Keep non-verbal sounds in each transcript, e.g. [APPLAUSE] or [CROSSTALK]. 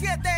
7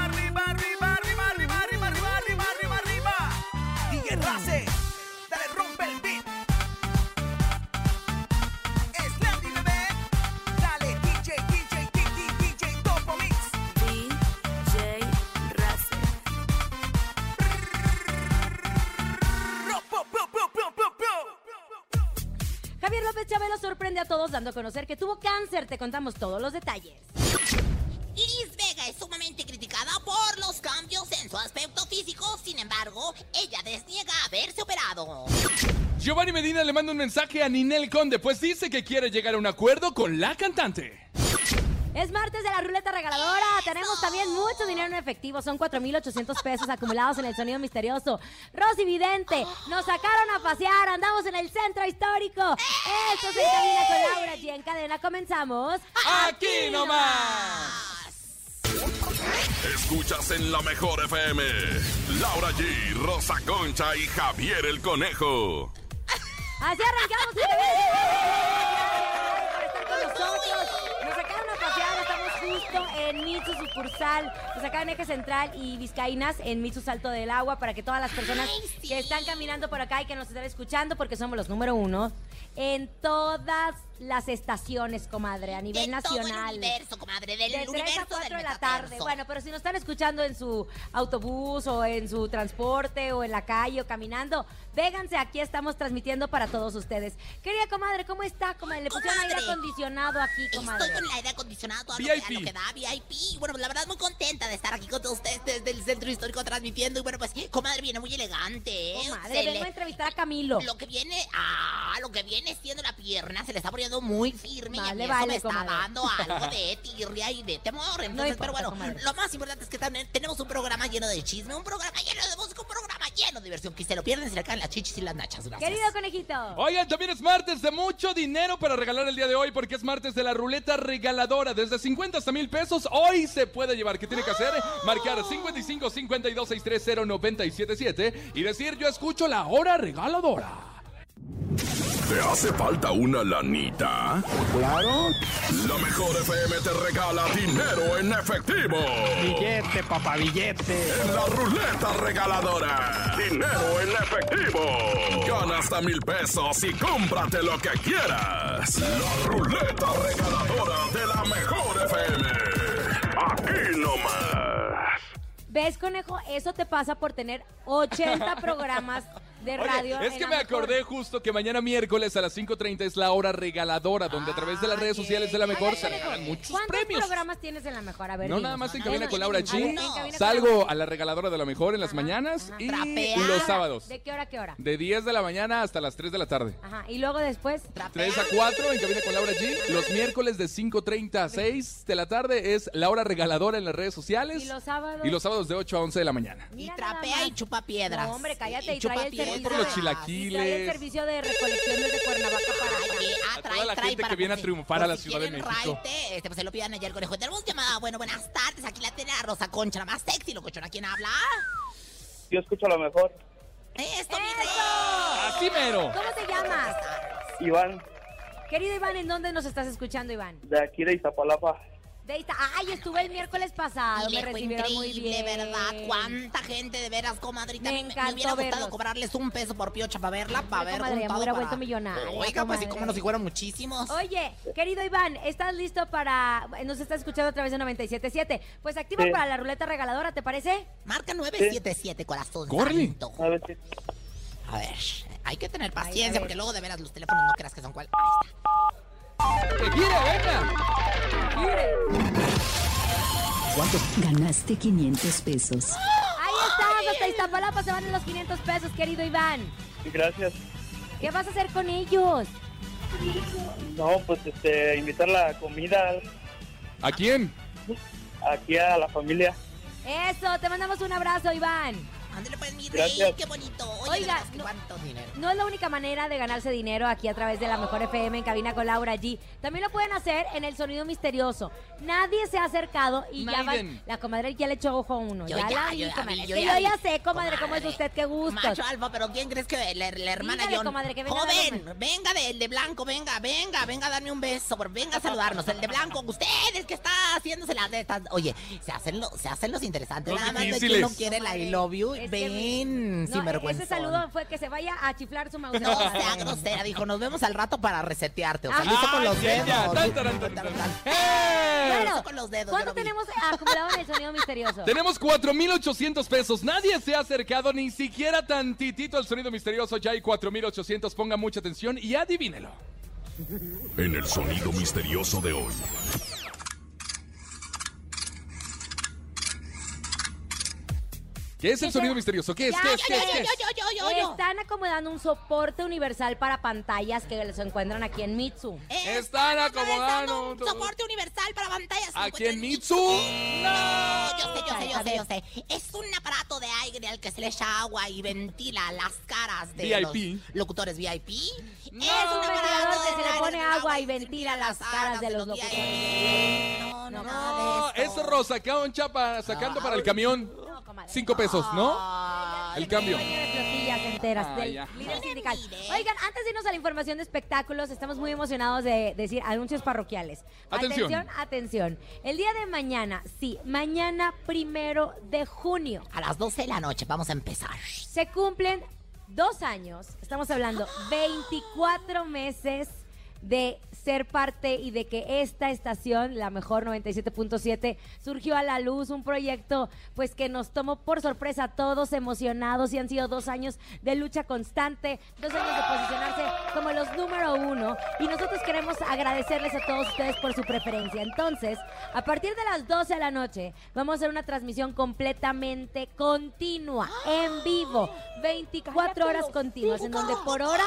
dando a conocer que tuvo cáncer. Te contamos todos los detalles. Iris Vega es sumamente criticada por los cambios en su aspecto físico, sin embargo, ella desniega haberse operado. Giovanni Medina le manda un mensaje a Ninel Conde, pues dice que quiere llegar a un acuerdo con la cantante. Es martes de la ruleta regaladora. Tenemos también mucho dinero en efectivo. Son 4,800 pesos acumulados en el sonido misterioso. Rosy Vidente, nos sacaron a pasear. Andamos en el centro histórico. Esto se encamina con Laura G. En cadena comenzamos. ¡Aquí nomás! Escuchas en la mejor FM. Laura G, Rosa Concha y Javier el Conejo. Así arrancamos. Gracias por estar con nosotros. Nos sacaron a pasear. En Mitsu sucursal. Nos sacaron Eje Central y Vizcaínas en Mitsu Salto del Agua para que todas las personas Ay, sí. que están caminando por acá y que nos están escuchando, porque somos los número uno en todas las estaciones, comadre, a nivel de todo el nacional. universo, comadre, del De 3 universo a 4 del de la tarde. Bueno, pero si nos están escuchando en su autobús o en su transporte o en la calle o caminando, véganse, aquí estamos transmitiendo para todos ustedes. Querida comadre, ¿cómo está? Comadre, le pusieron aire Comadre. acondicionado aquí, comadre. Estoy con el aire acondicionado todo lo que, a VIP. lo que da, VIP. Bueno, pues la verdad muy contenta de estar aquí con todos ustedes desde el centro histórico transmitiendo. Y bueno, pues, comadre, viene muy elegante, ¿eh? Comadre, Se vengo le- a entrevistar a Camilo. Lo que viene, ah, lo que viene siendo la pierna se le está poniendo muy firme y a Vale, mí eso vale, me está comadre. dando algo [LAUGHS] de tirria y de temor. Entonces, importa, pero bueno, comadre. lo más importante es que también tenemos un programa lleno de chisme, un programa lleno de música, un programa lleno de diversión. Que se lo pierden, se le caen las chichis y las nachas. Gracias. Querido conejito. Oigan, también es martes de mucho dinero para regalar el día de hoy porque es martes de la ruleta regaladora. Desde 50 hasta mil pesos hoy se puede llevar. ¿Qué tiene que hacer? Marcar 55 52 630 977 y decir yo escucho la hora regaladora. ¿Te hace falta una lanita? Claro, La mejor FM te regala dinero en efectivo. billete, papá, billete. En la ruleta regaladora. Dinero en efectivo. Gana hasta mil pesos y cómprate lo que quieras. La ruleta regaladora de la mejor FM. Aquí nomás. ¿Ves, conejo? Eso te pasa por tener 80 programas de radio. Oye, es que me mejor. acordé justo que mañana miércoles a las 5.30 es la hora regaladora, donde a través de las redes sociales de la mejor se regalan muchos ¿Cuántos premios. programas tienes en la mejor? A ver, No, dinos. nada más en no, cabina con Laura con Salgo a la regaladora de la mejor en las Ajá, mañanas ajá. y los sábados. ¿De qué hora a qué hora? De 10 de la mañana hasta las 3 de la tarde. Ajá, y luego después. 3 a 4 en cabina con Laura G. Los miércoles de 5.30 a 6 de la tarde es la hora regaladora en las redes sociales. ¿Y los sábados? Y los sábados de 8 a 11 de la mañana. Y Mira trapea y chupa piedras. No, hombre, cállate y, chupa trae el servicio. Por los de- chilaquiles. y trae el servicio de recolección desde Cuernavaca para. Oye, ah, A trae, toda la trae gente para que viene a si- triunfar a la si Ciudad de México. raite, este, pues se lo pidan allá al conejo. Tenemos llamada. Bueno, buenas tardes. Aquí la tiene la Rosa Concha, la más sexy, locochona. ¿Quién habla? Yo escucho lo mejor. Esto, mi. Así mero. ¿Cómo te llamas? Iván, Querido Iván, ¿en dónde nos estás escuchando, Iván? De aquí de Iztapalapa. De Ita- Ay, estuve el miércoles pasado, Y me recibieron muy bien. ¿verdad? ¿Cuánta gente de veras, comadrita? Me A mí me, hubiera gustado verlos. cobrarles un peso por piocha para verla, para ver comadre, me hubiera para- vuelto millonaria, Oiga, pues, ¿y comadre. cómo nos si fueron muchísimos? Oye, querido Iván, ¿estás listo para... Nos estás escuchando a través de 97.7. Pues activa Sí. para la ruleta regaladora, ¿te parece? Marca 977, corazón santo. A ver si... A ver, hay que tener paciencia porque luego de veras los teléfonos no creas que son cuál. Ahí está. ¡Que gire, venga! Ganaste 500 pesos. Ahí estás, hasta Iztapalapa se van en los 500 pesos, querido Iván. Gracias. ¿Qué vas a hacer con ellos? No, pues este, invitar la comida ¿A quién? aquí a la familia. Eso, te mandamos un abrazo, Iván. Ándale pues, mi rey, Gracias. qué bonito. Oye, Oiga, no- ¿cuánto dinero? No es la única manera de ganarse dinero aquí a través de la Mejor FM en cabina con Laura G. También lo pueden hacer en el sonido misterioso. Nadie se ha acercado y ya van. La comadre ya le echó ojo a uno. Yo ya, ya, la yo vi, ya comadre. vi, Es yo que ya yo ya vi. sé, comadre, cómo es usted, qué gusto. Macho alfa, pero ¿quién crees que la, la hermana Dígale, John? comadre, que venga a Joven, darme- venga del de blanco, venga, venga, venga a darme un beso, por- venga a saludarnos. El de blanco, ustedes que está haciéndose las de estas. Oye, se hacen, lo- se hacen los interesantes. Los Nada más de quien no quiere la I love you. Es que Ven, No, sin vergüenza. ese saludo fue que se vaya a chiflar su mouse. No sea grosera, dijo, nos vemos al rato para resetearte. O sea, lo hizo con los dedos. ¡Eh! Bueno, con los dedos, ¿cuánto tenemos acumulado en el sonido misterioso? [LAUGHS] Tenemos 4,800 pesos. Nadie se ha acercado ni siquiera tantitito al sonido misterioso. Ya hay 4,800. Ponga mucha atención y adivínelo. En el sonido misterioso de hoy. ¿Qué es el ¿Qué sonido misterioso? ¿Qué es? ¿Qué es? ya, ¿Qué es? ya, ¿Qué Yo, es? Están acomodando un soporte universal para pantallas que se encuentran aquí en Mitsu. Están acomodando un soporte universal para pantallas. ¿Aquí en Mitsu? No, yo sé, yo sé, yo sé, yo sé. Es un aparato de aire al que se le echa agua y ventila las caras de VIP. los locutores VIP. No, un ventilador que se le pone agua y ventila las caras de los locutores. No, no, No, eso Rosa Concha para, sacando para el camión. Comadre. Cinco pesos, ¿no? Ay, El cambio. Dueño de flotillas enteras Ah, del ya. líder sindical. Oigan, antes de irnos a la información de espectáculos, estamos muy emocionados de decir anuncios parroquiales. Atención. atención, atención. El día de mañana, sí, mañana primero de junio, A las 12 de la noche vamos a empezar. se cumplen dos años, estamos hablando 24 meses de ser parte y de que esta estación, la mejor 97.7, surgió a la luz, un proyecto pues que nos tomó por sorpresa a todos emocionados y han sido dos años de lucha constante, dos años de posicionarse como los número uno y nosotros queremos agradecerles a todos ustedes por su preferencia. Entonces, a partir de las 12 de la noche vamos a hacer una transmisión completamente continua, en vivo, 24 horas continuas, en donde por hora.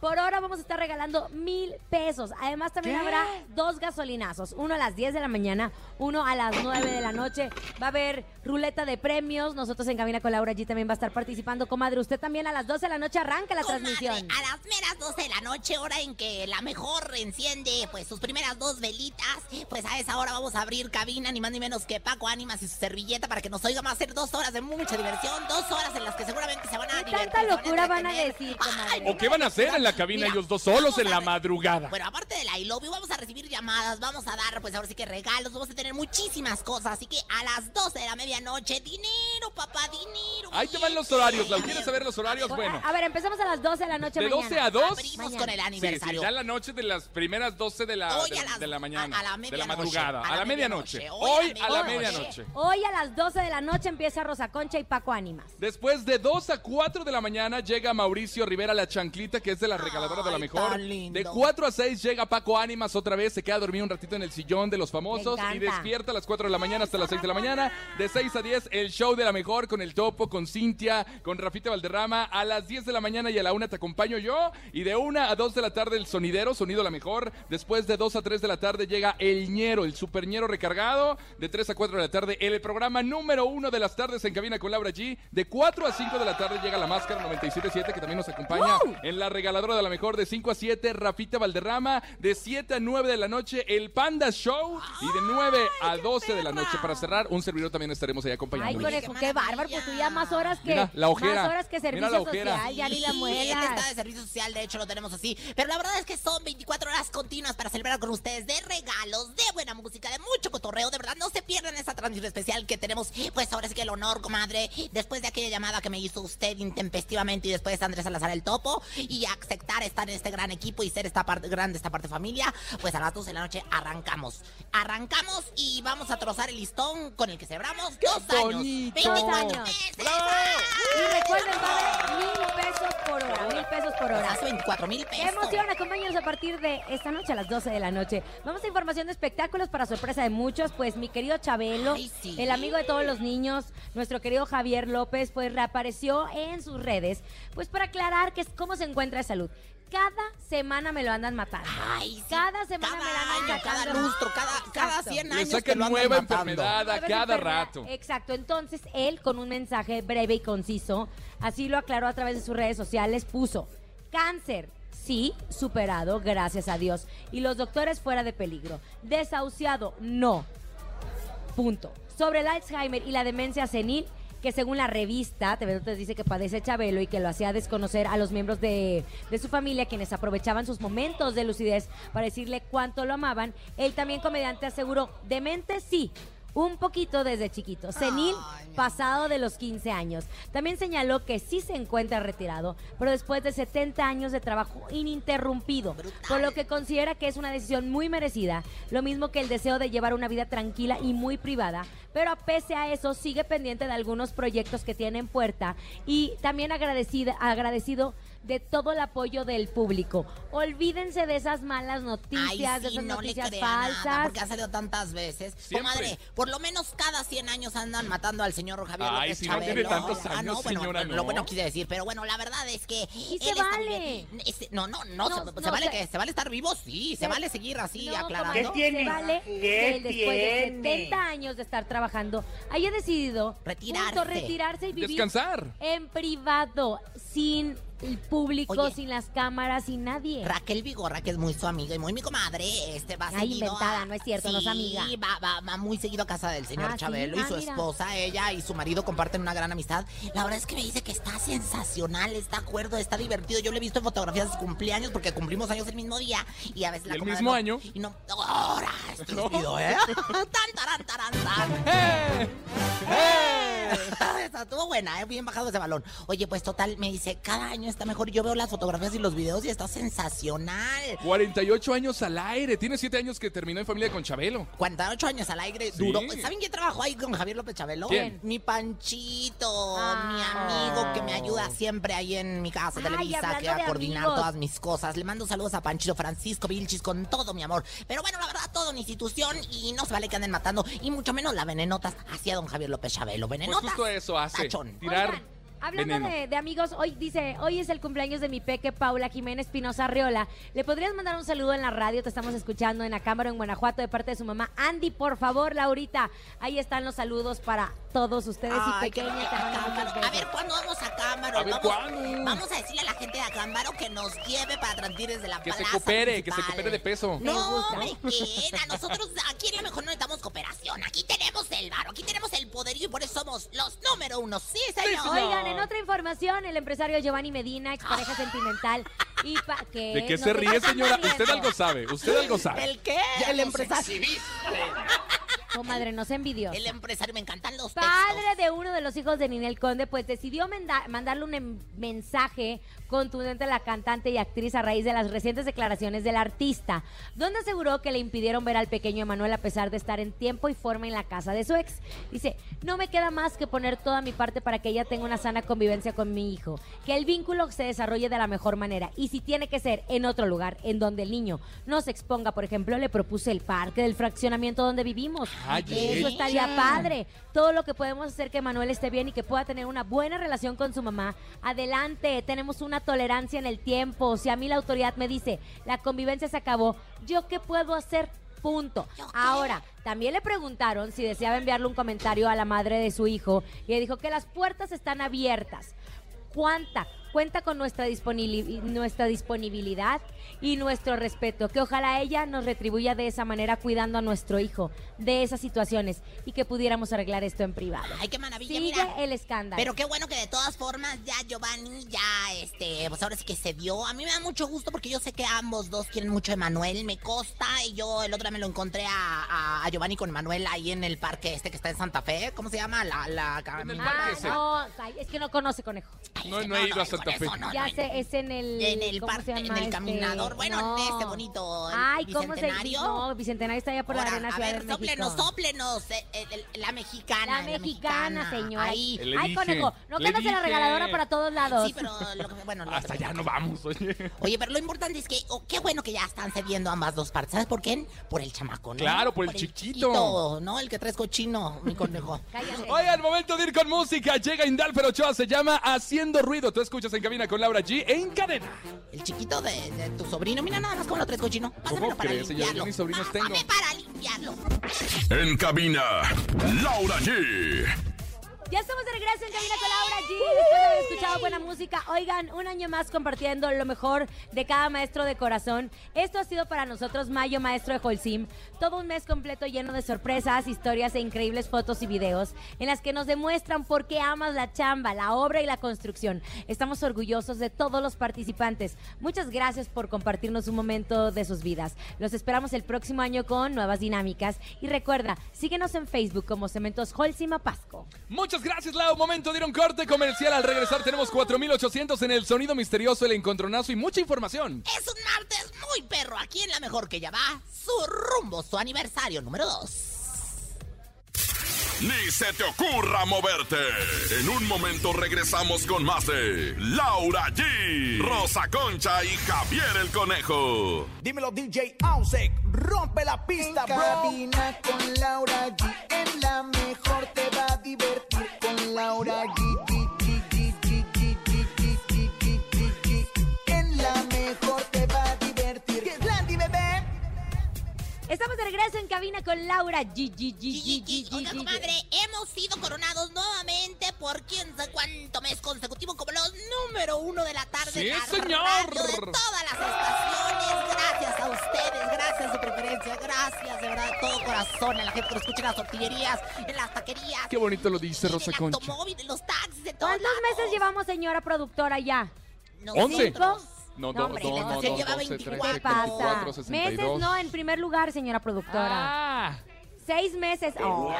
Por hora vamos a estar regalando mil pesos. Además, también ¿Qué? habrá dos gasolinazos. Uno a las 10 de la mañana, uno a las 9 de la noche. Va a haber ruleta de premios. Nosotros en Cabina con Laura allí también va a estar participando. Comadre, usted también a las 12 de la noche arranca la Comadre, transmisión. A las meras 12 de la noche, hora en que la mejor enciende pues sus primeras dos velitas, pues a esa hora vamos a abrir cabina, ni más ni menos que Paco Ánimas y su servilleta para que nos oigan. Va a ser dos horas de mucha diversión, dos horas en las que seguramente se van a ¿Qué divertir. tanta se van locura van a decir, comadre? ¿O qué van a hacer en la cabina Mira, ellos dos solos en la madrugada? Bueno, aparte de la I love you, vamos a recibir llamadas, vamos a dar, pues ahora sí que regalos, vamos a tener muchísimas cosas. Así que a las 12 de la medianoche, dinero, papá, dinero. Ahí te van los horarios. ¿La quieres saber los horarios? Bueno. A ver, empezamos a las 12 de la noche De mañana. 12 a 2. Abrimos Mañana. con el Sí, sí, aniversario. ya la noche de las primeras 12 de la, Hoy de, a las- de la mañana. a- a la de la madrugada. A, la medianoche. Hoy a la medianoche. medianoche. Hoy a las 12 de la noche empieza Rosa Concha y Paco Ánimas. Después de 2 a 4 de la mañana llega Mauricio Rivera La Chanclita, que es de la regaladora de la mejor. De 4 a 6 llega Paco Ánimas otra vez, se queda dormido un ratito en el sillón de los famosos y despierta a las 4 de la mañana hasta las 6 de la mañana. De 6 a 10 el show de la mejor con el Topo, con Cintia, con Rafita Valderrama. A las 10 de la mañana y a la 1 te acompaño yo. Y de 1 a 2 de la tarde el sonidero, sonido la mejor. Después de 2 a 3 de la tarde llega el ñero, el super ñero recargado. De 3 a 4 de la tarde el programa número 1 de las tardes en cabina con Laura G. De 4 a 5 de la tarde llega la máscara 977 que también nos acompaña en la regaladora de la mejor de 5 a 7, Rafita Valderrama. De 7 a 9 de la noche, el Panda Show. Y de 9 a 12 de la noche, para cerrar, un servidor también estaremos ahí Ay, acompañando. conejo, qué bárbaro, pues tú ya más horas que Mira, la ojera. más horas que Mira servicio la ojera. social, ya ni la Sí, él está de servicio social, de hecho lo tenemos así. Pero la verdad es que son 24 horas continuas para celebrar con ustedes de regalos, de buena música, de mucho cotorreo. De verdad, no se pierdan esta transmisión especial que tenemos. Pues ahora sí que el honor, comadre, después de aquella llamada que me hizo usted intempestivamente y después Andrés Salazar el Topo y estar en este gran equipo y ser esta parte grande, esta parte familia, pues a las 12 de la noche arrancamos. Arrancamos y vamos a trozar el listón con el que celebramos dos años. bonito! 24 años. meses. Y recuerden, va a haber mil pesos por hora, mil pesos por hora. Hace 24 mil pesos. ¡Qué emoción! Acompáñanos a partir de esta noche a las 12 de la noche. Vamos a información de espectáculos para sorpresa de muchos. Pues mi querido Chabelo, Ay, sí. el amigo de todos los niños, nuestro querido Javier López, pues reapareció en sus redes, pues para aclarar que es cómo se encuentra de salud. Cada semana me lo andan matando. Ay, sí. Cada semana me la andan año, cada lustro, cada, cada Exacto. 100 Le años. lo andan nueva matando. enfermedad a cada rato. Exacto. Entonces, él, con un mensaje breve y conciso, así lo aclaró a través de sus redes sociales, puso cáncer. Sí, superado, gracias a Dios. Y los doctores fuera de peligro. Desahuciado, no. Punto. Sobre el Alzheimer y la demencia senil, que según la revista TV dice que padece Chabelo y que lo hacía desconocer a los miembros de, de su familia, quienes aprovechaban sus momentos de lucidez para decirle cuánto lo amaban, él también comediante aseguró, demente sí, un poquito desde chiquito, senil pasado de los 15 años. También señaló que sí se encuentra retirado, pero después de 70 años de trabajo ininterrumpido, por lo que considera que es una decisión muy merecida, lo mismo que el deseo de llevar una vida tranquila y muy privada, pero pese a eso sigue pendiente de algunos proyectos que tiene en puerta y también agradecida, agradecido de todo el apoyo del público. Olvídense de esas malas noticias, Ay, de esas no noticias le crea nada, falsas. porque ha salido tantas veces. Comadre, por lo menos cada 100 años andan matando al señor Javier Ay, López si no Chabelo. tiene tantos Ah, no, bueno, señora, lo no. bueno quise decir, pero bueno, la verdad es que... Y él se vale. Este, no, no, no, No, se, se no, vale se- que se vale estar vivo, sí, se, Se- vale seguir así No, aclarando. comadre, tiene? Se vale ¿Qué que él, después de tiene? 70 años de estar trabajando haya decidido Retirarse. retirarse y vivir Descansar. en privado, sin el público, Oye. sin las cámaras, sin nadie. Raquel Vigorra, que es muy su amiga y muy mi comadre, este va Ay, seguido inventada, a- no es cierto, no es Sí, amiga. Va, va, va muy seguido a casa del señor Ah, ¿sí? Chabelo y Ah, su mira. esposa, ella y su marido comparten una gran amistad. La verdad es que me dice que está sensacional, está acuerdo, está divertido. Yo le he visto en fotografías de sus cumpleaños porque cumplimos años el mismo día y a veces la ¿Y el mismo no- año? Y no, ahora, [LAUGHS] estúpido, ¿eh? [LAUGHS] tan, taran, taran, tan. ¡Eh! ¡Eh! [LAUGHS] Estuvo buena, ¿eh? bien bajado ese balón. Oye, pues total, me dice, cada año está mejor. Yo veo las fotografías y los videos y está sensacional. 48 años al aire. Tiene 7 años que terminó en familia con Chabelo. 48 años al aire, Sí. duro. ¿Saben quién trabajó ahí con Javier López Chabelo? ¿Quién? Mi Panchito, Ah. mi amigo que me ayuda siempre ahí en mi casa Ay, Televisa, que va a coordinar amigos. todas mis cosas. Le mando saludos a Panchito Francisco Vilchis con todo mi amor. Pero bueno, la verdad, todo una institución y no se vale que anden matando, y mucho menos la venenotas hacia don Javier López Chabelo. Pues Venenotas. Justo eso hace. Tachón. Tirar Oigan, hablando veneno. de, de amigos, hoy dice, hoy es el cumpleaños de mi peque Paula Jiménez Pinoza Arriola. ¿Le podrías mandar un saludo en la radio? Te estamos escuchando en Acámbaro, en Guanajuato, de parte de su mamá Andy, por favor, Laurita. Ahí están los saludos para todos ustedes Ay, y Acámbaro. A besos. ver, ¿cuándo vamos a Cámbaro? A ver, vamos, ¿cuándo? vamos a decirle a la gente de Acámbaro que nos lleve para transmitir desde la Que se coopere, que se coopere de peso. No, me queda. Nosotros aquí en lo mejor no necesitamos cooperación. Aquí tenemos el varo, aquí tenemos el poderío y por eso somos los número uno. Sí, señor. Oigan, en otra información, el empresario Giovanni Medina, expareja sentimental, y pa ¿qué? ¿De qué No se ríe, señora? Usted algo sabe. Usted algo sabe. ¿El qué? el empresario. Comadre, no se envidió. El empresario, me encantan los textos. Padre de uno de los hijos de Ninel Conde, pues decidió mandarle un em- mensaje contundente la cantante y actriz a raíz de las recientes declaraciones del artista, donde aseguró que le impidieron ver al pequeño Emanuel a pesar de estar en tiempo y forma en la casa de su ex. Dice, no me queda más que poner toda mi parte para que ella tenga una sana convivencia con mi hijo, que el vínculo se desarrolle de la mejor manera y si tiene que ser en otro lugar, en donde el niño no se exponga, por ejemplo, le propuse el parque del fraccionamiento donde vivimos. Ay, Eso estaría padre. Todo lo que podemos hacer que Manuel esté bien y que pueda tener una buena relación con su mamá. Adelante, tenemos una tolerancia en el tiempo. Si a mí la autoridad me dice, la convivencia se acabó, ¿yo qué puedo hacer? Punto. Ahora, también le preguntaron si deseaba enviarle un comentario a la madre de su hijo y le dijo que las puertas están abiertas. ¿Cuánta, cuenta con nuestra, nuestra disponibilidad y nuestro respeto. Que ojalá ella nos retribuya de esa manera cuidando a nuestro hijo de esas situaciones y que pudiéramos arreglar esto en privado. Ay, qué maravilla, Sigue mira. el escándalo. Pero qué bueno que de todas formas ya Giovanni ya, este, pues ahora sí que se dio. A mí me da mucho gusto porque yo sé que ambos dos quieren mucho a Emanuel, me consta. Y yo el otro día me lo encontré a, a- a Giovanni con Manuel ahí en el parque este que está en Santa Fe. ¿Cómo se llama? La, la, En el Ah, no, es que no conoce conejo. Ay, No, ese no he ido a con eso, no, ya no, sé, es en el. En el ¿cómo parque, se en el este? caminador. Bueno, en este bonito, Ay, ¿cómo se. No, Bicentenario está allá por la Arena a Ciudad ver, de México. sóplenos, sóplenos. eh, eh, la mexicana. La mexicana, señora. Ahí. Le Ay, dije, conejo, no le que andas en la regaladora para todos lados. Sí, pero lo que- bueno, lo- Hasta allá no vamos, oye. Oye, pero lo importante es que, oh, qué bueno que ya están cediendo ambas dos partes. ¿Sabes por qué? Por el chamaco, ¿no? Claro, por el chiquito. chiquito, ¿no? El que traes cochino, mi conejo. [LAUGHS] Cállate. Oigan, momento de ir con música. Llega Indalfer Ochoa, se llama Haciendo Ruido. Tú escuchas en cabina con Laura G en cadena. El chiquito de, de tu sobrino. Mira nada más cómo lo traes cochino. Pásamelo para crees, señor? limpiarlo. Yo mis sobrinos tengo. Pásame para limpiarlo. En cabina, Laura G. Ya estamos de regreso en Cabina con Laura G. Después de haber escuchado buena música. Oigan, un año más compartiendo lo mejor de cada maestro de corazón. Esto ha sido para nosotros Mayo Maestro de Holcim. Todo un mes completo lleno de sorpresas, historias e increíbles fotos y videos en las que nos demuestran por qué amas la chamba, la obra y la construcción. Estamos orgullosos de todos los participantes. Muchas gracias por compartirnos un momento de sus vidas. Los esperamos el próximo año con nuevas dinámicas. Y recuerda, síguenos en Facebook como Cementos Holcim Apasco. Muchas gracias, Lau. Momento de ir a un corte comercial. Al regresar tenemos 4800 en el sonido misterioso, el encontronazo y mucha información. Es un martes muy perro aquí en La Mejor que ya va. Su rumbo, su aniversario número 2. Ni se te ocurra moverte. En un momento regresamos con más de Laura G, Rosa Concha y Javier el Conejo. Dímelo DJ Ausek, rompe la pista, En bro. cabina con Laura G. En la mejor te va a divertir Laura En la mejor te va a divertir. Estamos de regreso en cabina con Laura Gigi. Oiga, comadre, hemos sido coronados nuevamente por quién sabe cuánto mes consecutivo como los número uno de la tarde. ¡Sí, señor! De todas las estaciones. Gracias su preferencia, gracias de verdad de todo corazón a la gente que nos escucha en las tortillerías, en las taquerías. Qué bonito lo dice en Rosa el Concha. automóvil, en los taxis, en todos ¿Cuántos meses llevamos, señora productora, ya? Once. No, No, no, estación dos, lleva 12, 24. 13, ¿Qué pasa? 24, 62. Meses no, en primer lugar, señora productora. Ah, Seis meses. Oh.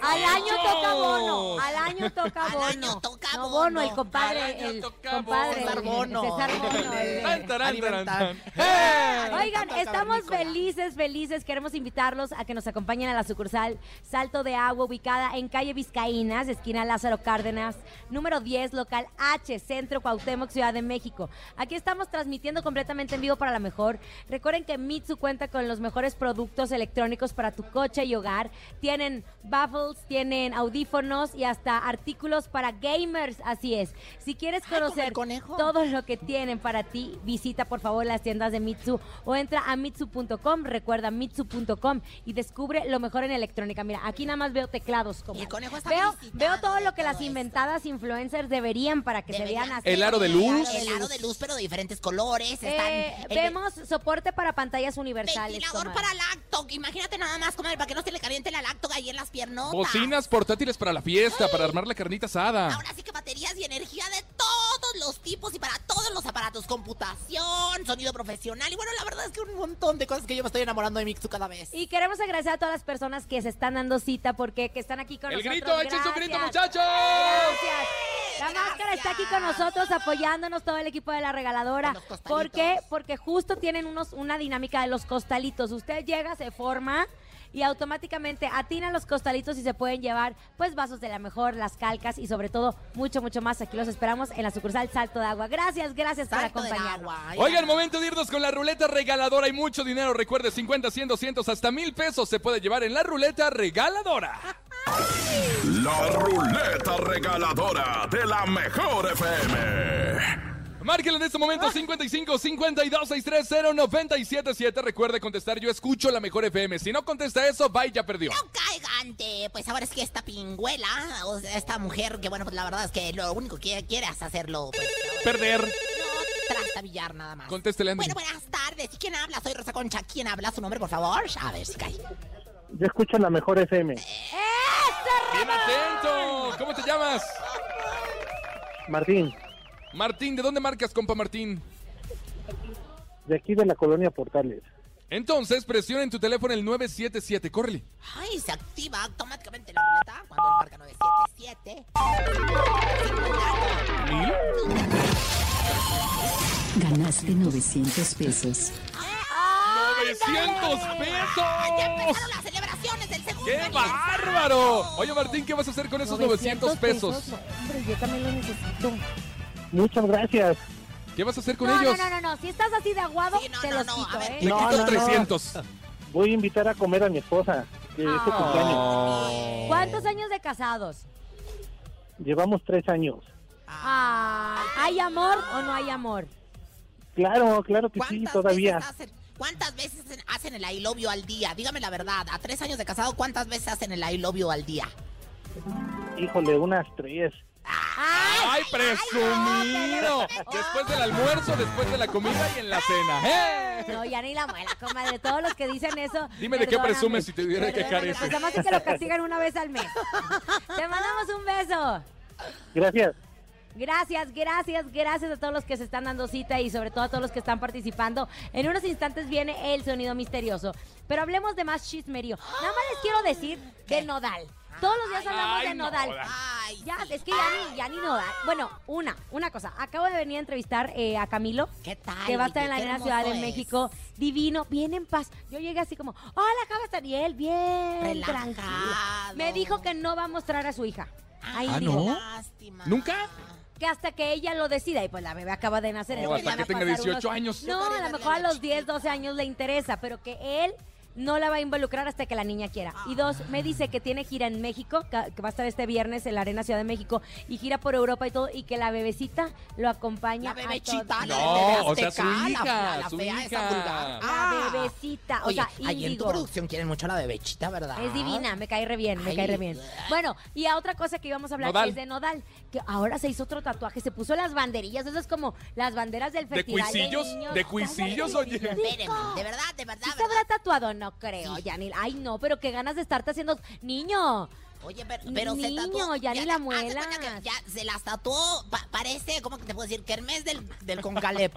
Al año toca bono. Al año toca Al bono. año toca no, bono. bono, el compadre. Al año el toca compadre. César el- Bono. César Bono. el- tarán, tarán. [LAUGHS] Oigan, estamos felices, felices. Queremos invitarlos a que nos acompañen a la sucursal Salto de Agua, ubicada en calle Vizcaínas, esquina Lázaro Cárdenas, número 10, local H, Centro Cuauhtémoc, Ciudad de México. Aquí estamos transmitiendo completamente en vivo para la mejor. Recuerden que Mitsu cuenta con los mejores productos electrónicos para tu coche y hogar. Tienen baffles, tienen audífonos y hasta artículos para gamers. Así es. Si quieres conocer todo lo que tienen para ti, visita por favor las tiendas de Mitsu o entra a mitsu.com, recuerda mitsu.com y descubre lo mejor en electrónica. Mira, aquí nada más veo teclados como. El conejo está veo, veo todo lo que todo las esto. inventadas influencers deberían para que Deberían. se vean así. El aro de luz. El aro de luz, pero de diferentes colores. Están Eh, el- vemos soporte para pantallas universales. Ventilador comadre. para lacto. Imagínate nada más, comadre, para que no se le caliente la lacto ahí en las piernotas. Bocinas portátiles para la fiesta, para armar la carnita asada. Ahora sí que baterías y energía de todos los tipos y para todos los aparatos. Computación, sonido profesional. Y bueno, la verdad es que un montón de cosas que yo me estoy enamorando de Mixu cada vez. Y queremos agradecer a todas las personas que se están dando cita porque que están aquí con El nosotros. grito, echen su grito, Gracias. muchachos. Gracias. La máscara está aquí con nosotros apoyándonos todo el equipo de la regaladora. Con los costalitos. ¿Por qué? Porque justo tienen unos, una dinámica de los costalitos. Usted llega, se forma y automáticamente atina los costalitos y se pueden llevar pues vasos de la mejor, las calcas y sobre todo mucho, mucho más. Aquí los esperamos en la sucursal Salto de Agua. Gracias, gracias por Salto del acompañarnos. agua. Ay, Oigan, momento de irnos con la ruleta regaladora. Hay mucho dinero. Recuerde, 50, 100, 200, hasta mil pesos se puede llevar en la ruleta regaladora. La ruleta regaladora de la mejor FM. Márquenle en este momento 55 52 630 977. Recuerde contestar, yo escucho la mejor FM. Si no contesta eso, bye, ya perdió. No caigante. Pues ahora es que esta pingüela, o sea, esta mujer, que bueno, pues la verdad es que lo único que quiere es hacerlo, pues. Perder. No, trastabillar nada más. Contéstele, Andy. Bueno, buenas tardes. ¿Y quién habla? Soy Rosa Concha. ¿Quién habla? ¿Su nombre, por favor? A ver si cae. Yo escucho la mejor FM. Bien atento. ¿Cómo te llamas? Martín, Martín, ¿de dónde marcas, compa Martín? de aquí de la colonia Portales. Entonces, presiona en tu teléfono el 977. Córrele. Ay, se activa automáticamente la ruleta cuando él marca 977. Ganaste 900 pesos. 900 ¡Ya pesos. empezaron las celebraciones del segundo ¡Qué bárbaro! Oye, Martín, ¿qué vas a hacer con esos 900 pesos? Hombre, yo también lo necesito. Muchas gracias. ¿Qué vas a hacer con No, no, ellos? no, no, no. Si estás así de aguado, Sí, no, te no, los quito, ¿eh? Le no. 300. Voy a invitar a comer a mi esposa, que es su Ah. cumpleaños. ¿Cuántos años de casados? Llevamos tres años. Ah, ¿Hay amor o no hay amor? Claro, claro que sí, ¿Cuántas todavía. veces ¿Cuántas veces hacen- el I love you al día? Dígame la verdad, a tres años de casado, ¿cuántas veces hacen el I love you al día? Híjole, unas tres. ¡Ay, presumido! Después del almuerzo, después de la comida y en la cena. ¡Eh! No, ya ni la muela, comadre. Todos los que dicen eso. Dime de qué presumes si te tuviera que. Pues además de que lo castigan una vez al mes. Te mandamos un beso. Gracias. Gracias, gracias, gracias a todos los que se están dando cita y sobre todo a todos los que están participando. En unos instantes viene el sonido misterioso. Pero hablemos de más chismerío. Nada más les quiero decir de Nodal. Todos los días hablamos Ay, de Nodal. Nodal. Ay, Ya, es que ya ni, ya ni Nodal. Bueno, una, una cosa. Acabo de venir a entrevistar eh, a Camilo. ¿Qué tal? Que va a estar en la Arena Ciudad de es. México. Divino, bien en paz. Yo llegué así como, hola, ¿cómo está? Y él, bien Relajado. tranquilo. Me dijo que no va a mostrar a su hija. Ahí Ah, dijo. ¿no? Lástima. ¿Nunca? Que hasta que ella lo decida. Y pues la bebé acaba de nacer. O entonces hasta que tenga pasar 18 años. No, a lo mejor a los 10, 12 años le interesa, pero que él no la va a involucrar hasta que la niña quiera. Y dos, me dice que tiene gira en México, que va a estar este viernes en la Arena Ciudad de México, y gira por Europa y todo, y que la bebecita lo acompaña. La a bebechita, todo. la No, o sea, su la- hija, la, la su fea esa hija. vulgar. La Ah. bebecita, o Oye, sea, ahí en tu producción quieren mucho a la bebechita, ¿verdad? Es divina, me cae re bien, me Ay, cae re bien. bleh. Bueno, y a otra cosa que íbamos a hablar Nodal. es de Nodal, que ahora se hizo otro tatuaje, se puso las banderillas, eso es como las banderas del ¿De festival cuisillos? niños. ¿De cuisillos, oye? Espérenme, de verdad, de verdad, ¿Sí se habrá tatuado? No creo, Sí. Yanil. Ay, no, pero qué ganas de estarte haciendo... Niño, Oye, pero, pero se Niño, tatuó. ya ni la que Ya se las tatuó. pa- parece, ¿cómo que te puedo decir? Kermés del, del Concalep.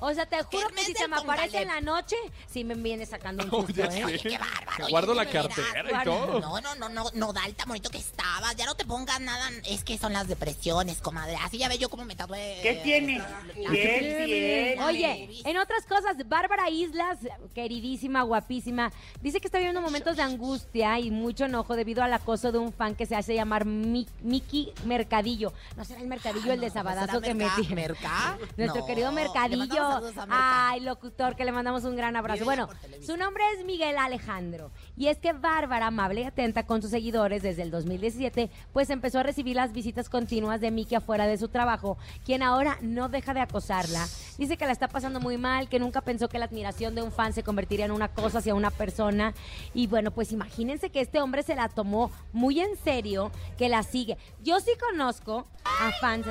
o sea, te juro que si del se me aparece en la noche, sí me viene sacando un [LAUGHS] susto, Oye, ¿eh? Oye, Sí. qué bárbaro. Que oye, guardo la cartera y guarda. todo. No, no, no, no, no, Dal, tan bonito que estaba. Ya no te pongas nada. Es que son las depresiones, comadre. Así ya ve yo cómo me tatué. ¿Qué tiene? Piel, piel. Oye, en otras cosas, Bárbara Islas, queridísima, guapísima, dice que está viviendo momentos de angustia y mucho enojo debido al acoso de un fan que se hace llamar Mi- Miki Mercadillo. ¿No será el Mercadillo el de Sabadazo que metí? ¿Merca? [LAUGHS] Nuestro No, querido Mercadillo. Merca. Ay, locutor, que le mandamos un gran abrazo. Bueno, su nombre es Miguel Alejandro. Y es que Bárbara, amable y atenta con sus seguidores desde el 2017, pues empezó a recibir las visitas continuas de Miki afuera de su trabajo, quien ahora no deja de acosarla. Dice que la está pasando muy mal, que nunca pensó que la admiración de un fan se convertiría en una cosa hacia una persona. Y bueno, pues imagínense que este hombre se la tomó muy en serio, que la sigue. Yo sí conozco a fans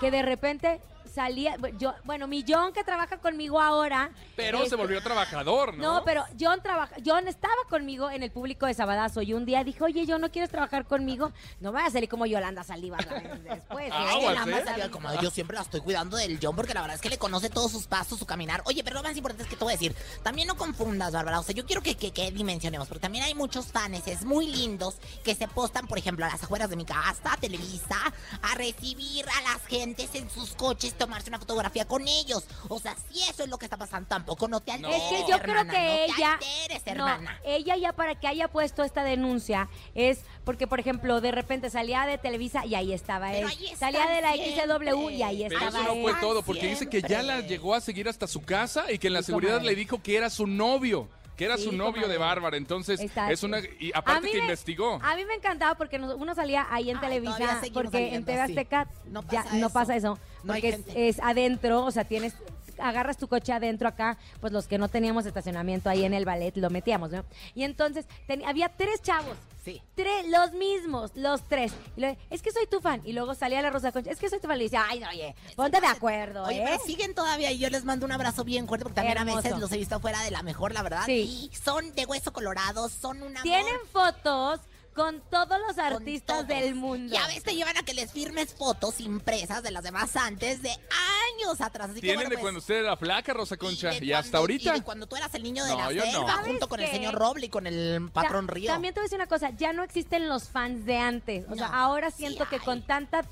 que de repente salía, yo, bueno, mi John que trabaja conmigo ahora. Pero se este, volvió trabajador, ¿no? no, pero John trabaja, John estaba conmigo en el público de Sabadazo y un día dijo, oye, yo no quieres trabajar conmigo, no vaya a salir como Yolanda Saldívar vez después. Nada más ¿eh? salió como yo siempre la estoy cuidando del John porque la verdad es que le conoce todos sus pasos, su caminar. Oye, pero lo más importante es que te voy a decir, también no confundas, Bárbara. O sea, yo quiero que, que, que dimensionemos, porque también hay muchos fans es muy lindos que se postan, por ejemplo, a las afueras de mi casa, a Televisa, a recibir a las gentes en sus coches, tomarse una fotografía con ellos. O sea, si eso es lo que está pasando, tampoco no te alteres, Es que yo creo hermana, que no te ella, alteres, no, hermana. ella ya para que haya puesto esta denuncia es porque, por ejemplo, de repente salía de Televisa y ahí estaba él, Pero ahí salía de la siempre. XW y ahí Pero estaba eso no él. fue todo, porque dice que ya la Siempre. llegó a seguir hasta su casa y que en la seguridad le dijo que era su novio. Que era Sí, su novio comadre. de Bárbara. Entonces, es una. Y aparte que me- investigó. A mí me encantaba porque nos- uno salía ahí en Ay, Televisa, porque en TV. Azteca No ya pasa no eso. pasa eso, No porque es adentro, o sea, tienes agarras tu coche adentro acá, pues los que no teníamos estacionamiento ahí en el ballet lo metíamos, ¿no? Y entonces ten- había tres chavos. Sí. Tres, los mismos, los tres. Y luego, es que soy tu fan. Y luego salía la Rosa Concha, es que soy tu fan. Y le decía, ay, no, oye, ponte de acuerdo, Oye, ¿eh? pero siguen todavía y yo les mando un abrazo bien fuerte porque también a veces los he visto fuera de la mejor, la verdad. Sí. Y son de hueso colorado, son una Tienen fotos con todos los artistas todos. del mundo. Y a veces te llevan a que les firmes fotos impresas de las demás antes de años atrás. Así que, Tienen bueno, de pues, cuando usted era flaca, Rosa Concha. de Y, hasta ahorita. Y de cuando tú eras el niño de No, la yo no. selva ¿Sabes junto con el qué? señor Roble y con el patrón Ta- Río. También te voy a decir una cosa, ya no existen los fans de antes. O sea, No, ahora sí siento que con tanta...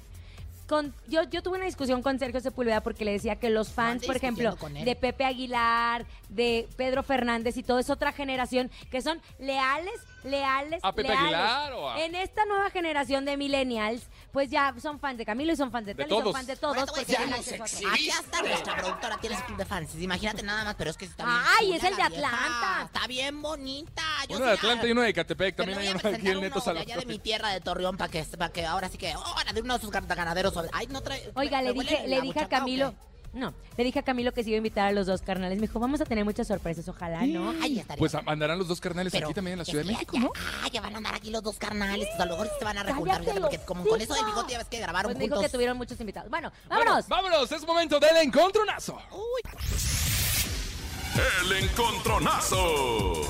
Con, yo, yo tuve una discusión con Sergio Sepúlveda porque le decía que los fans, por ejemplo, de Pepe Aguilar, de Pedro Fernández y todo es otra generación que son leales, leales, ¿A Pepe leales. Aguilar o a- En esta nueva generación de millennials, pues ya son fans de Camilo y son fans de, De Tele y son todos. fans de Bueno, todos. te voy a porque decir tienen algo. acceso a todo. Aquí hasta nuestra productora tiene su club de fans. Imagínate nada más, pero es que está bien Ay, chula es el la de vieja. Atlanta. Está bien bonita. Yo Uno sí de la- Atlanta y uno de Catepec. Te También hay voy a uno aquí presentar en Neto de allá de Salvatore. mi [LAUGHS] tierra de Torreón para que, para que ahora sí que, ahora de uno de sus ganaderos. Ay, no trae. Oiga, ¿me le huele dije, la le dije a buchaca o Camilo. qué? No, le dije a Camilo que se iba a invitar a los dos carnales. Me dijo, vamos a tener muchas sorpresas, ojalá, ¿no? Ay, estaría. Pues andarán los dos carnales Pero aquí también en la Ciudad de que México, ya- ¿no? Ah, ya van a andar aquí los dos carnales. pues, a lo mejor se van a rejuntar. Fíjate, porque como con eso del bigote ya ves que grabaron Pues me dijo juntos. que tuvieron muchos invitados. Bueno, Bueno, vámonos. vámonos, es momento del encontronazo. El encontronazo.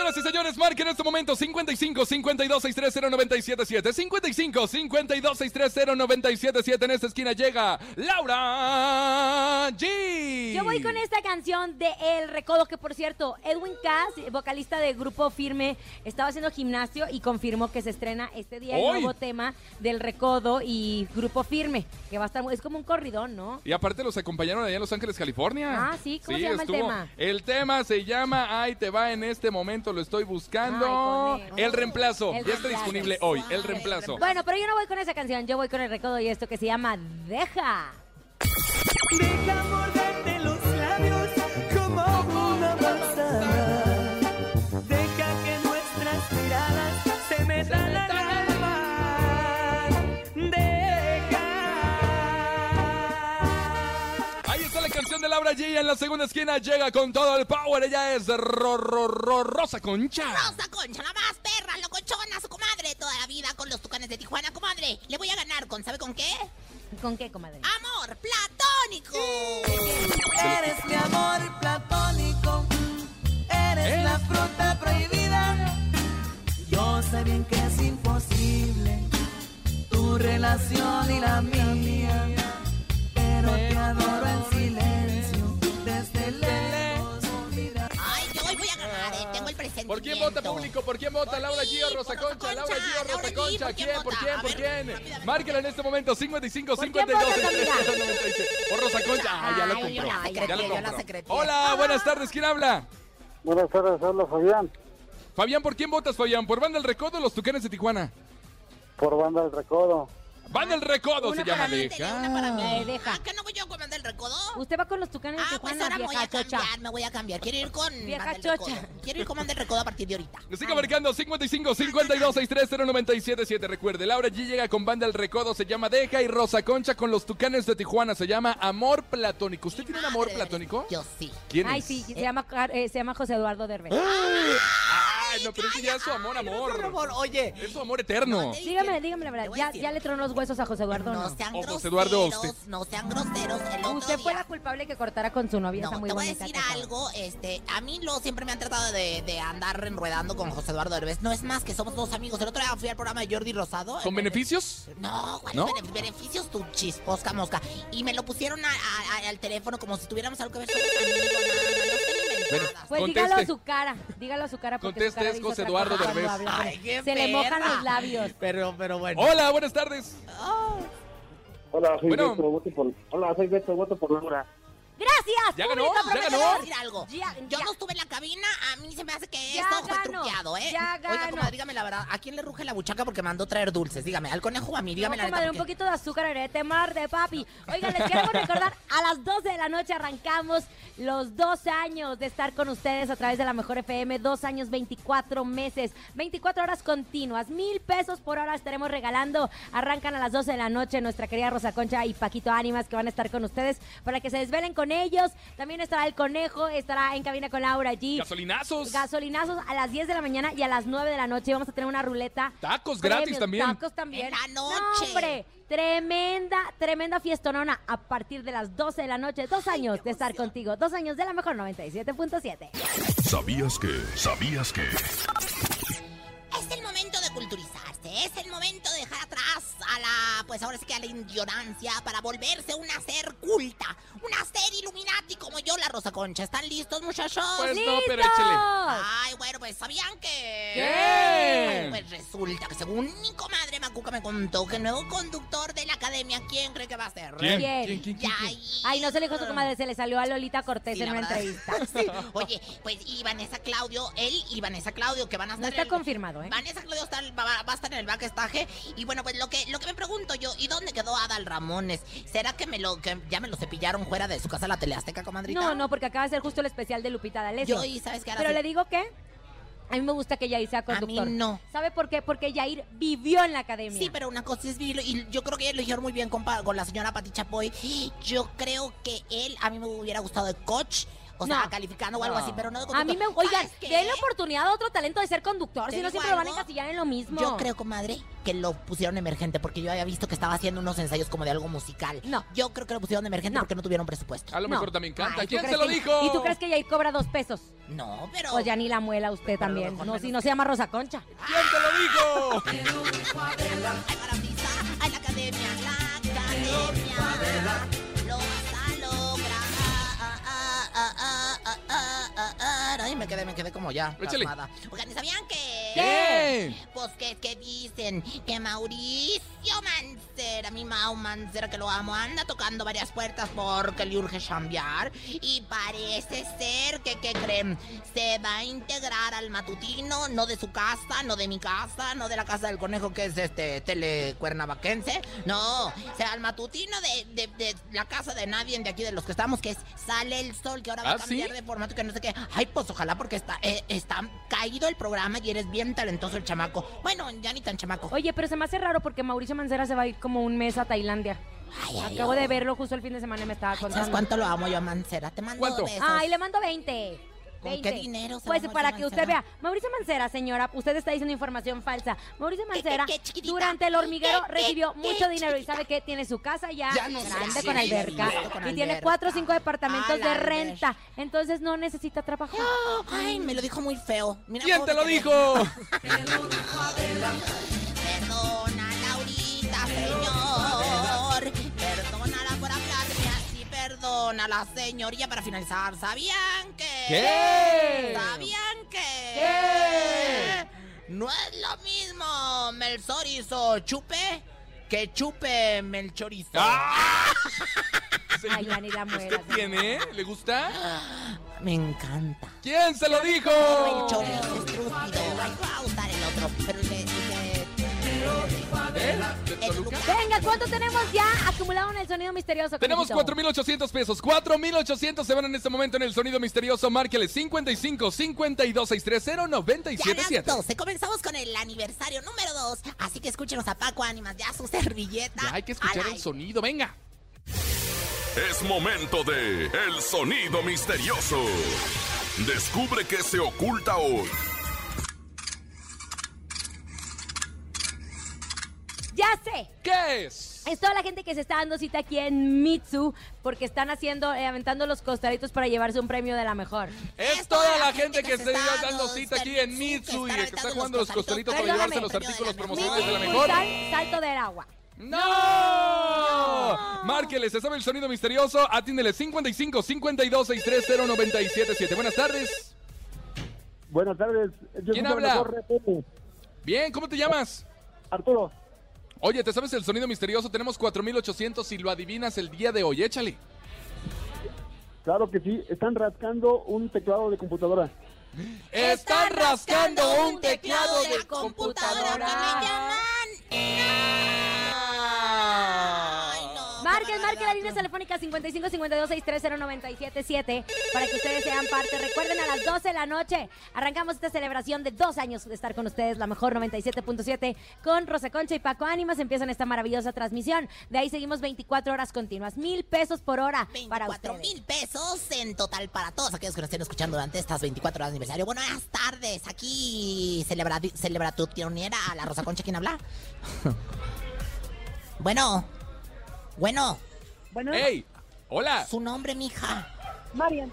Señoras y señores, marquen en este momento 55 52 630 977 55 52 630 977 En esta esquina llega Laura G. Yo voy con esta canción de El Recodo, que por cierto, Edwin Cass, vocalista de Grupo Firme, estaba haciendo gimnasio y confirmó que se estrena este día el nuevo tema del Recodo y Grupo Firme, que va a estar, es como un corridón, ¿no? Y aparte los acompañaron allá en Los Ángeles, California. Ah, sí, ¿cómo se llama el tema? El tema se llama Ahí te va en este momento, lo estoy buscando. Ay, el reemplazo, El ya está reemplazo. disponible hoy, el reemplazo. Bueno, pero yo no voy con esa canción, yo voy con El Recodo y esto que se llama Deja. Deja morderte los labios como una manzana. Laura G. En la segunda esquina llega con todo el power. Ella es Ro- Ro- Ro- Rosa Concha. Rosa Concha, la más perra, locochona, su comadre, toda la vida con los tucanes de Tijuana, comadre. Le voy a ganar con, ¿sabe con qué? ¿Con qué, comadre? Amor platónico. Eres mi amor platónico. Eres ¿Eh? la fruta prohibida. Yo sé bien que es imposible tu relación y la mía. Pero te adoro en ¿Por quién vota público? ¿Por quién vota? Por ¿Laura mí, G o Rosa Concha? ¿Laura G o Concha, Rosa Concha? ¿por quién. ¿Por quién? ¿Por quién? Márquela en este momento 55 ¿Por quién 52 vota, Camila? 96. Por Rosa Concha. Ah, ya lo Ay, compró. Ya lo compró. Hola, buenas tardes. ¿Quién habla? Buenas tardes, habla Fabián, Fabián, ¿por quién votas, Fabián? ¿Por Banda El Recodo o los Tucanes de Tijuana? por Banda del Recodo. Banda El Recodo Una se llama. para mí, Tenía una para mí. Eh, deja. Ah, ¿que no voy yo a comer del recodo? Usted va con los tucanes de Ah, pues Tijuana, ahora me voy vieja a chocha. cambiar, me voy a cambiar. Quiero ir con Vieja del chocha. Recodo. Quiero ir con Banda del Recodo a partir de ahorita. Le sigo marcando 55 52 630 977 Recuerde, Laura G llega con banda El Recodo, se llama Deja y Rosa Concha con los Tucanes de Tijuana, se llama Amor Platónico. ¿Usted tiene un amor Madre de platónico? Dios, Yo sí. ¿Quién Ay, es? sí, se llama, Car- eh, se llama José Eduardo Derbez. Ay, no, pero ese ya es su amor, Ay, no, amor. por favor, Oye. Es su amor eterno. Dígame, dígame la verdad, ¿ya, ya le tronó los huesos a José Eduardo No no? sean O José groseros, Eduardo, usted. no sean groseros. El otro Usted fue día- la culpable que cortara con su novia, No, muy te voy a decir algo, este, a mí lo siempre me han tratado de, de andar enredando con José Eduardo Derbez. No es más que somos dos amigos. El otro día fui al programa de Jordi Rosado. ¿Con Eh, beneficios? No, ¿cuáles ¿No? bene- beneficios? Tu chisposca mosca. Y me lo pusieron a- a- a- al teléfono como si tuviéramos algo que ver. Bueno. Pues Conteste. dígalo a su cara, dígalo a su cara porque Conteste, su cara es dice José Eduardo cosa cuando Derbez. habla con Ay, él. qué Se le mojan los labios. Pero, pero bueno. Hola, buenas tardes. Hola, soy Bueno. Beto, voto por... Hola, soy Beto, voto por Laura. Gracias, ¿Ya ganó? ¿Ya ganó? decir algo. Ya- Yo ya. no estuve en la cabina, a mí se me hace que Ya esto fue ganó, truqueado, ¿eh? ya Oiga, ganó. comadre, dígame la verdad, ¿a quién le ruge la buchaca porque mandó traer dulces? Dígame, al conejo o a mí, dígame No, la neta. comadre, un porque- poquito de azúcar, arete, mar de papi. [LAUGHS] Oigan, les quiero recordar [LAUGHS] a las 12 de la noche arrancamos los dos años de estar con ustedes a través de la Mejor FM. Dos años, 24 meses, 24 horas continuas. Mil pesos por hora estaremos regalando. Arrancan a las 12 de la noche nuestra querida Rosa Concha y Paquito Ánimas que van a estar con ustedes para que se desvelen con ellos. También estará el conejo, estará en cabina con Laura allí. Gasolinazos. Gasolinazos a las 10 de la mañana y a las 9 de la noche vamos a tener una ruleta. Tacos gratis también. Tacos también. En la No, noche. hombre, tremenda, tremenda fiestonona a partir de las 12 de la noche. Dos años de estar contigo. Dos años de la mejor 97.7. ¿Sabías que? ¿Sabías que? Es el momento de culturizarse, es el momento de dejar atrás a la, pues ahora sí que a la ignorancia para volverse una ser culta, una ser illuminati como yo, la Rosa Concha. ¿Están listos, muchachos? Pues no, ¡Listos! pero échele. Ay, bueno, pues ¿sabían que...? ¿Qué? Pues resulta que según mi comadre Macuca me contó que el nuevo conductor de la academia, ¿quién cree que va a ser? ¿Quién? ¿Quién? Ay, no se le dijo a su comadre, se le salió a Lolita Cortés Sí, en una entrevista. [LAUGHS] Sí. Oye, pues y Vanessa Claudio, él y Vanessa Claudio que van a No estar está en el- confirmado, ¿eh? Vanessa Claudio está- va, va a estar en el backstage y bueno, pues lo que lo que me pregunto yo, ¿y dónde quedó Adal Ramones? ¿Será que me lo que ya me lo cepillaron fuera de su casa la Teleazteca, comadrita? No, no, porque acaba de ser justo el especial de Lupita D'Alessio. Yo, ¿y sabes qué? Ahora Pero sí- le digo que a mí me gusta que Yair sea conductor. mí no. ¿Sabe por qué? Porque Yair vivió en la academia. Sí, pero una cosa es vivir y yo creo que ella lo dijeron muy bien con, con la señora Pati Chapoy. Yo creo que él, a mí me hubiera gustado de coach, o sea, No. calificando o algo así, pero no de A mí me... Oigan, ¿Sabes qué? denle oportunidad a otro talento de ser conductor, ¿Te si no digo siempre lo van a algo? encasillar en lo mismo. Yo creo, comadre, que lo pusieron emergente porque yo había visto que estaba haciendo unos ensayos como de algo musical. No. Yo creo que lo pusieron emergente No. porque no tuvieron presupuesto. A lo No. mejor también canta. Ay, ¿tú ¿Quién crees se lo que- dijo? ¿Y tú crees que Yair cobra dos pesos? No, pero. Pues ya ni la muela usted Pero a lo también. mejor No, menos si no se llama Rosa Concha. ¿Quién te lo dijo? Ay, maravilla, ay, la academia, la academia. Ah, ah, ah, ah, ah, ah, ah. Ay, me quedé, me quedé como ya. Échale. Oigan, ¿y sabían que? ¿Qué? Pues que, que dicen que Mauricio Mancera, mi Mau Mancera, que lo amo, anda tocando varias puertas porque le urge chambear. Y parece ser que, ¿qué creen? Se va a integrar al matutino, no de su casa, no de mi casa, no de la casa del conejo que es este telecuernavaquense. No, será al matutino de, de- de la casa de nadie de aquí de los que estamos, que es Sale el Sol, que ahora va ¿Ah, a cambiar sí? de formato, que no sé qué. Ay, pues ojalá porque está, eh, está caído el programa y eres bien talentoso el chamaco. Bueno, ya ni tan chamaco. Oye, pero se me hace raro porque Mauricio Mancera se va a ir como un mes a Tailandia. Ay, ay, Acabo ay. de verlo justo el fin de semana y me estaba ¿Sabes contando. cuánto lo amo yo a Mancera? Te mando ¿Cuánto? besos. Ay, le mando 20. ¿Con 20. qué dinero se Pues va para Mauricio que usted Mancera? vea, Mauricio Mancera, señora, usted está diciendo información falsa. Mauricio ¿Qué, qué, Mancera, qué, chiquitita? durante el hormiguero ¿Qué, qué, recibió qué, mucho dinero y sabe que tiene su casa ya, Ya no sé, grande sí, con alberca sí, con y tiene alberca. cuatro o cinco departamentos de renta. Entonces no necesita trabajar. Ay, me lo dijo muy feo. Mira, ¿Quién pobre te lo que- dijo? [LAUGHS] Perdona, Laurita, señor. Perdónala, señor. Y ya para finalizar, ¿sabían que? ¿Qué? ¿Sabían que? ¿Qué? No es lo mismo Melchorizo chupe que chupe Melchorizo. ¡Ah! [LAUGHS] Ay, ya ni la muela. ¿Usted tiene? ¿Le gusta? [GASPS] Me encanta. ¿Quién se lo dijo? El chorizo estúpido. Ay, va a gustar el otro. Pero. Venga, ¿cuánto tenemos ya acumulado en el sonido misterioso? Tenemos conejito? 4,800 pesos. 4,800 se van en este momento en el sonido misterioso. Márquele 55 52 630 Ya 977. las 12. Comenzamos con el aniversario número 2. Así que escúchenos a Paco Ánimas, ya su servilleta. Ya hay que escuchar el sonido. Venga. Es momento de El Sonido Misterioso. Descubre qué se oculta hoy. Ya sé. ¿Qué es? Es toda la gente que se está dando cita aquí en Mitsu porque están haciendo, eh, aventando los costaditos para llevarse un premio de la mejor. Es toda la gente que se está dando cita aquí en Mitsu y que está jugando los costalitos para llevarse los artículos promocionales de la mejor. Salto del agua. ¡No! Márquele, se sabe el sonido misterioso. Atiéndele 55 52 630 977. Buenas tardes. Buenas tardes. Yo ¿Quién habla? Bien, ¿cómo te llamas? Arturo, Oye, ¿te sabes el sonido misterioso? Tenemos 4800 si lo adivinas el día de hoy. Échale. claro que sí. Están rascando un teclado de computadora. Están rascando un teclado de computadora me llaman. Marquen, marquen la línea telefónica 55 52 630 977 para que ustedes sean parte. Recuerden, a las 12 de la noche arrancamos esta celebración de dos años de estar con ustedes, la mejor 97.7 con Rosa Concha y Paco Ánimas. Empiezan esta maravillosa transmisión. De ahí seguimos 24 horas continuas. Mil pesos por hora para 24 ustedes. mil pesos en total para todos aquellos que nos estén escuchando durante estas 24 horas de aniversario. Buenas tardes, aquí celebra, celebra tu tioniera, la Rosa Concha, ¿quién habla? [LAUGHS] bueno, bueno, Bueno, ¡Ey! ¡Hola! su nombre, mija. Marian,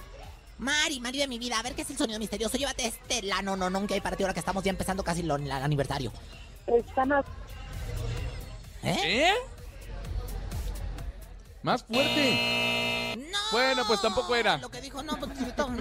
Mari, Mari de mi vida, a ver qué es el sonido misterioso. Llévate este la no no no que hay para ti ahora que estamos ya empezando casi el aniversario. están a- ¿Eh? ¿Eh? Más fuerte. No. Bueno, pues tampoco era. Lo que dijo no, pues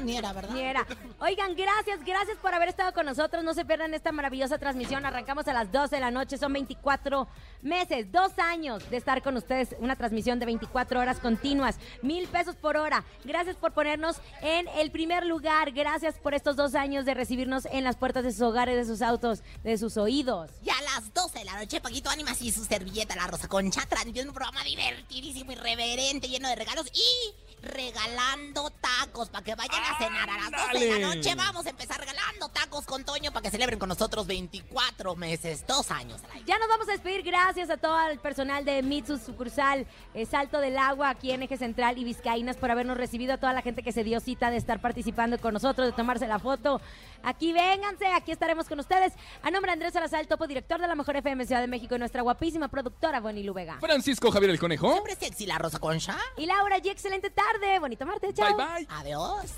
ni era, ¿verdad? Ni era. Oigan, gracias, gracias por haber estado con nosotros. No se pierdan esta maravillosa transmisión. Arrancamos a las 12 de la noche. Son 24 meses, dos años de estar con ustedes. Una transmisión de 24 horas continuas. Mil pesos por hora. Gracias por ponernos en el primer lugar. Gracias por estos dos años de recibirnos en las puertas de sus hogares, de sus autos, de sus oídos. Y a las 12 de la noche, Paquito Ánimas y su servilleta, la Rosa Concha, transmitiendo un programa divertidísimo, irreverente, lleno de regalos y regalando tacos para que vayan a cenar a las 12 de la noche. Vamos a empezar regalando tacos con Toño para que celebren con nosotros 24 meses, dos años al aire. Ya nos vamos a despedir. Gracias a todo el personal de Mitsu sucursal eh, Salto del Agua aquí en Eje Central y Vizcaínas por habernos recibido. A toda la gente que se dio cita de estar participando con nosotros, de tomarse la foto. Aquí vénganse, aquí estaremos con ustedes. A nombre de Andrés Salazar, topo director de la Mejor FM Ciudad de México y nuestra guapísima productora Bonnie Lubega. Francisco Javier el Conejo. Siempre sexy la Rosa Concha. Y Laura G, excelente tarde. Bonito martes, chao. Bye bye. Adiós.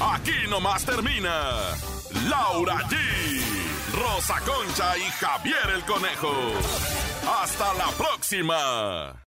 Aquí nomás termina Laura G, Rosa Concha y Javier el Conejo. Hasta la próxima.